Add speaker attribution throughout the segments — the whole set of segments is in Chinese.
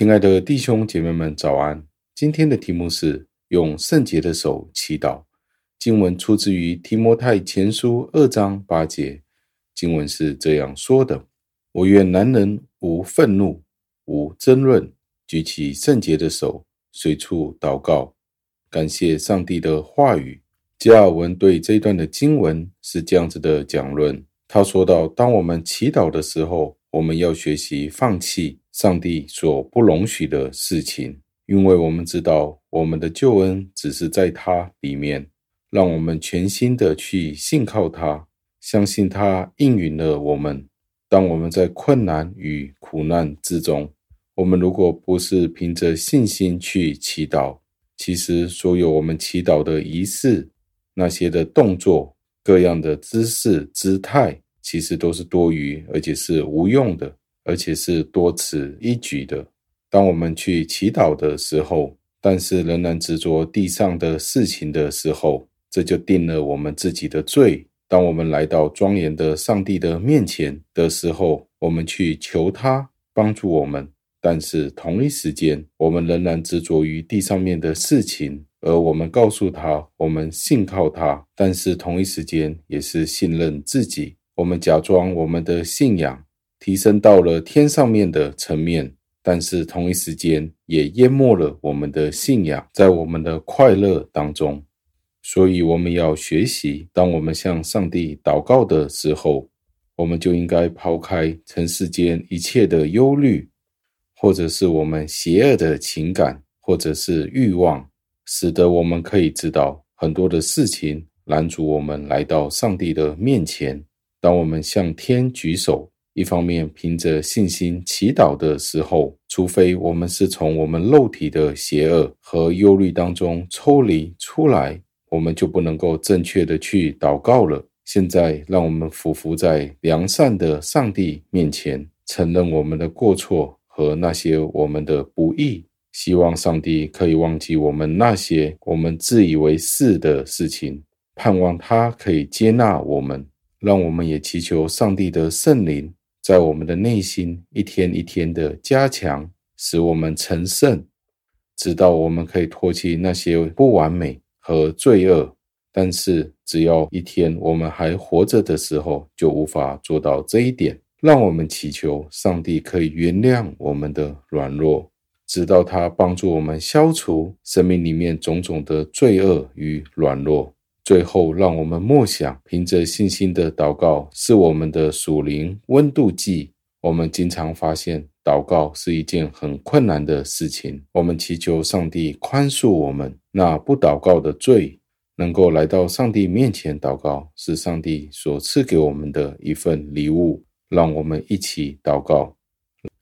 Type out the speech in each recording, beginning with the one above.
Speaker 1: 亲爱的弟兄姐妹们，早安！今天的题目是用圣洁的手祈祷。经文出自于提摩太前书二章八节。经文是这样说的：“我愿男人无愤怒，无争论，举起圣洁的手，随处祷告。”感谢上帝的话语。加尔文对这一段的经文是这样子的讲论。他说到：“当我们祈祷的时候，我们要学习放弃上帝所不容许的事情，因为我们知道我们的救恩只是在他里面。让我们全心的去信靠他，相信他应允了我们。当我们在困难与苦难之中，我们如果不是凭着信心去祈祷，其实所有我们祈祷的仪式。”那些的动作、各样的姿势、姿态，其实都是多余，而且是无用的，而且是多此一举的。当我们去祈祷的时候，但是仍然执着地上的事情的时候，这就定了我们自己的罪。当我们来到庄严的上帝的面前的时候，我们去求他帮助我们，但是同一时间，我们仍然执着于地上面的事情。而我们告诉他，我们信靠他，但是同一时间也是信任自己。我们假装我们的信仰提升到了天上面的层面，但是同一时间也淹没了我们的信仰，在我们的快乐当中。所以我们要学习，当我们向上帝祷告的时候，我们就应该抛开尘世间一切的忧虑，或者是我们邪恶的情感，或者是欲望。使得我们可以知道很多的事情拦阻我们来到上帝的面前。当我们向天举手，一方面凭着信心祈祷的时候，除非我们是从我们肉体的邪恶和忧虑当中抽离出来，我们就不能够正确的去祷告了。现在，让我们俯伏在良善的上帝面前，承认我们的过错和那些我们的不义。希望上帝可以忘记我们那些我们自以为是的事情，盼望他可以接纳我们，让我们也祈求上帝的圣灵在我们的内心一天一天的加强，使我们成圣，直到我们可以脱弃那些不完美和罪恶。但是只要一天我们还活着的时候，就无法做到这一点。让我们祈求上帝可以原谅我们的软弱。直到他帮助我们消除生命里面种种的罪恶与软弱，最后让我们默想，凭着信心的祷告是我们的属灵温度计。我们经常发现，祷告是一件很困难的事情。我们祈求上帝宽恕我们那不祷告的罪，能够来到上帝面前祷告，是上帝所赐给我们的一份礼物。让我们一起祷告，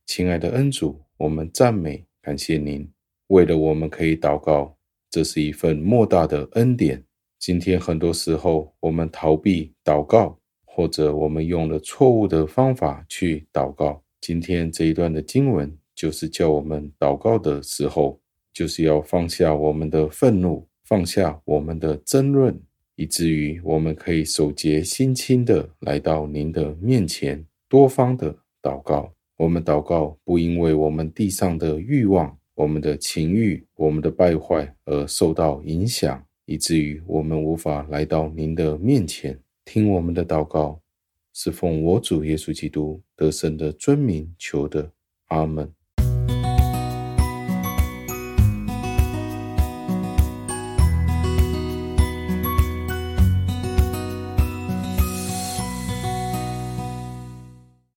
Speaker 1: 亲爱的恩主，我们赞美。感谢您，为了我们可以祷告，这是一份莫大的恩典。今天很多时候，我们逃避祷告，或者我们用了错误的方法去祷告。今天这一段的经文，就是叫我们祷告的时候，就是要放下我们的愤怒，放下我们的争论，以至于我们可以手洁心清的来到您的面前，多方的祷告。我们祷告，不因为我们地上的欲望、我们的情欲、我们的败坏而受到影响，以至于我们无法来到您的面前，听我们的祷告，是奉我主耶稣基督得胜的尊名求的，阿门。